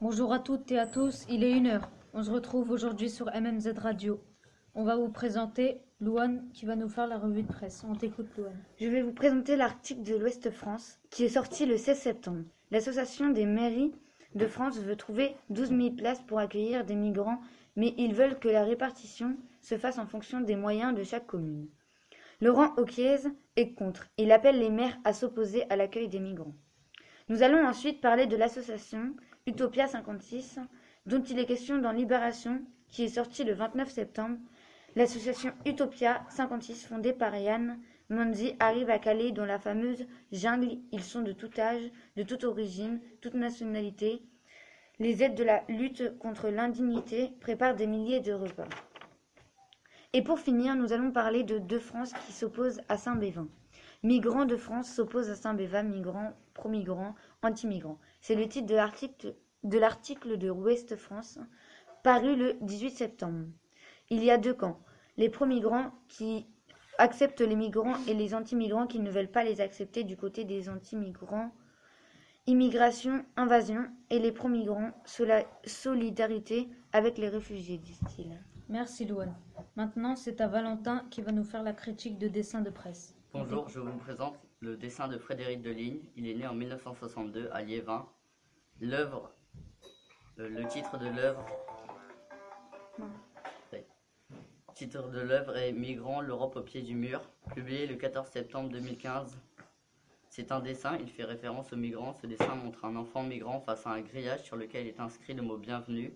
Bonjour à toutes et à tous, il est une heure. On se retrouve aujourd'hui sur MMZ Radio. On va vous présenter Louane qui va nous faire la revue de presse. On t'écoute Louane. Je vais vous présenter l'article de l'Ouest France qui est sorti le 16 septembre. L'association des mairies de France veut trouver 12 000 places pour accueillir des migrants, mais ils veulent que la répartition se fasse en fonction des moyens de chaque commune. Laurent Auquiez est contre. Il appelle les maires à s'opposer à l'accueil des migrants. Nous allons ensuite parler de l'association Utopia 56, dont il est question dans Libération, qui est sorti le 29 septembre. L'association Utopia 56, fondée par Yann Monzi, arrive à Calais dans la fameuse jungle. Ils sont de tout âge, de toute origine, toute nationalité. Les aides de la lutte contre l'indignité préparent des milliers de repas. Et pour finir, nous allons parler de Deux France qui s'oppose à Saint-Bévin. Migrants de France s'opposent à Saint-Bévin, migrants, pro-migrants, anti-migrants. C'est le titre de l'article de Ouest France, paru le 18 septembre. Il y a deux camps. Les pro-migrants qui acceptent les migrants et les anti-migrants qui ne veulent pas les accepter du côté des anti-migrants. Immigration, invasion et les pro-migrants, solidarité avec les réfugiés, disent-ils. Merci Louane. Maintenant, c'est à Valentin qui va nous faire la critique de dessin de presse. Bonjour, je vous présente le dessin de Frédéric Deligne. Il est né en 1962 à Liévin. L'œuvre, euh, le titre de l'œuvre, titre de l'œuvre est Migrants, l'Europe au pied du mur, publié le 14 septembre 2015. C'est un dessin, il fait référence aux migrants. Ce dessin montre un enfant migrant face à un grillage sur lequel est inscrit le mot bienvenue.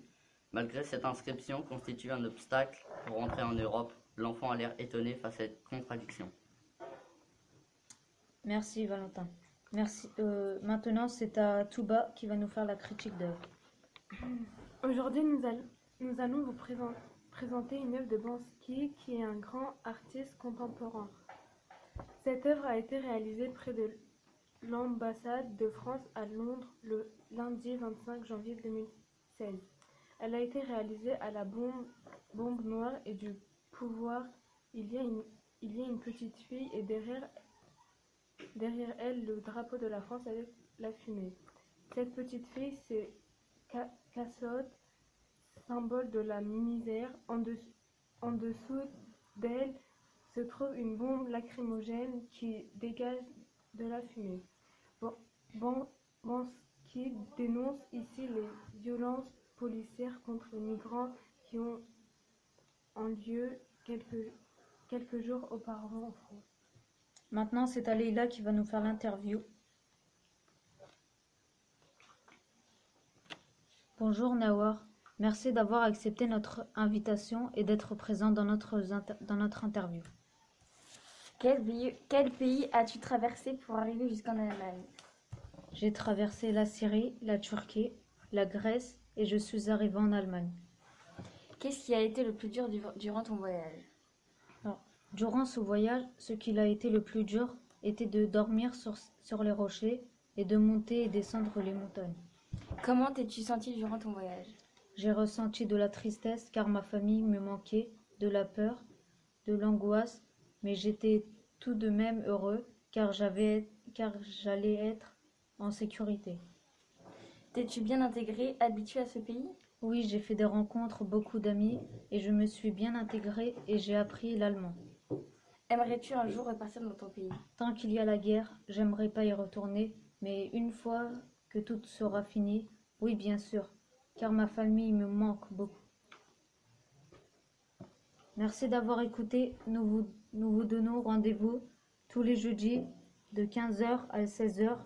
Malgré cette inscription constitue un obstacle pour rentrer en Europe, l'enfant a l'air étonné face à cette contradiction. Merci Valentin. Merci. Euh, maintenant, c'est à Touba qui va nous faire la critique d'œuvre. Aujourd'hui, nous, all- nous allons vous présent- présenter une œuvre de Bansky qui est un grand artiste contemporain. Cette œuvre a été réalisée près de l'ambassade de France à Londres le lundi 25 janvier 2016. Elle a été réalisée à la bombe, noire et du pouvoir. Il y a une, petite fille et derrière, elle le drapeau de la France avec la fumée. Cette petite fille, c'est Ca- Cassode, symbole de la misère. En, dessous- d'elle se trouve une bombe lacrymogène qui dégage de la fumée. Ban- Ban- Bansky dénonce ici les violences policières contre les migrants qui ont en lieu quelques, quelques jours auparavant en France. Maintenant, c'est à Leïla qui va nous faire l'interview. Bonjour Nawar. Merci d'avoir accepté notre invitation et d'être présent dans notre, inter- dans notre interview. Quel pays, quel pays as-tu traversé pour arriver jusqu'en Allemagne? J'ai traversé la Syrie, la Turquie, la Grèce et je suis arrivé en Allemagne. Qu'est-ce qui a été le plus dur du- durant ton voyage? Durant ce voyage, ce qu'il a été le plus dur était de dormir sur, sur les rochers et de monter et descendre les montagnes. Comment t'es-tu senti durant ton voyage? J'ai ressenti de la tristesse car ma famille me manquait, de la peur, de l'angoisse, mais j'étais tout de même heureux car j'avais car j'allais être en sécurité. T'es-tu bien intégré, habitué à ce pays? Oui, j'ai fait des rencontres, beaucoup d'amis et je me suis bien intégrée et j'ai appris l'allemand. Aimerais-tu un jour repartir dans ton pays? Tant qu'il y a la guerre, j'aimerais pas y retourner, mais une fois que tout sera fini, oui bien sûr, car ma famille me manque beaucoup. Merci d'avoir écouté. Nous vous, nous vous donnons rendez-vous tous les jeudis de 15h à 16h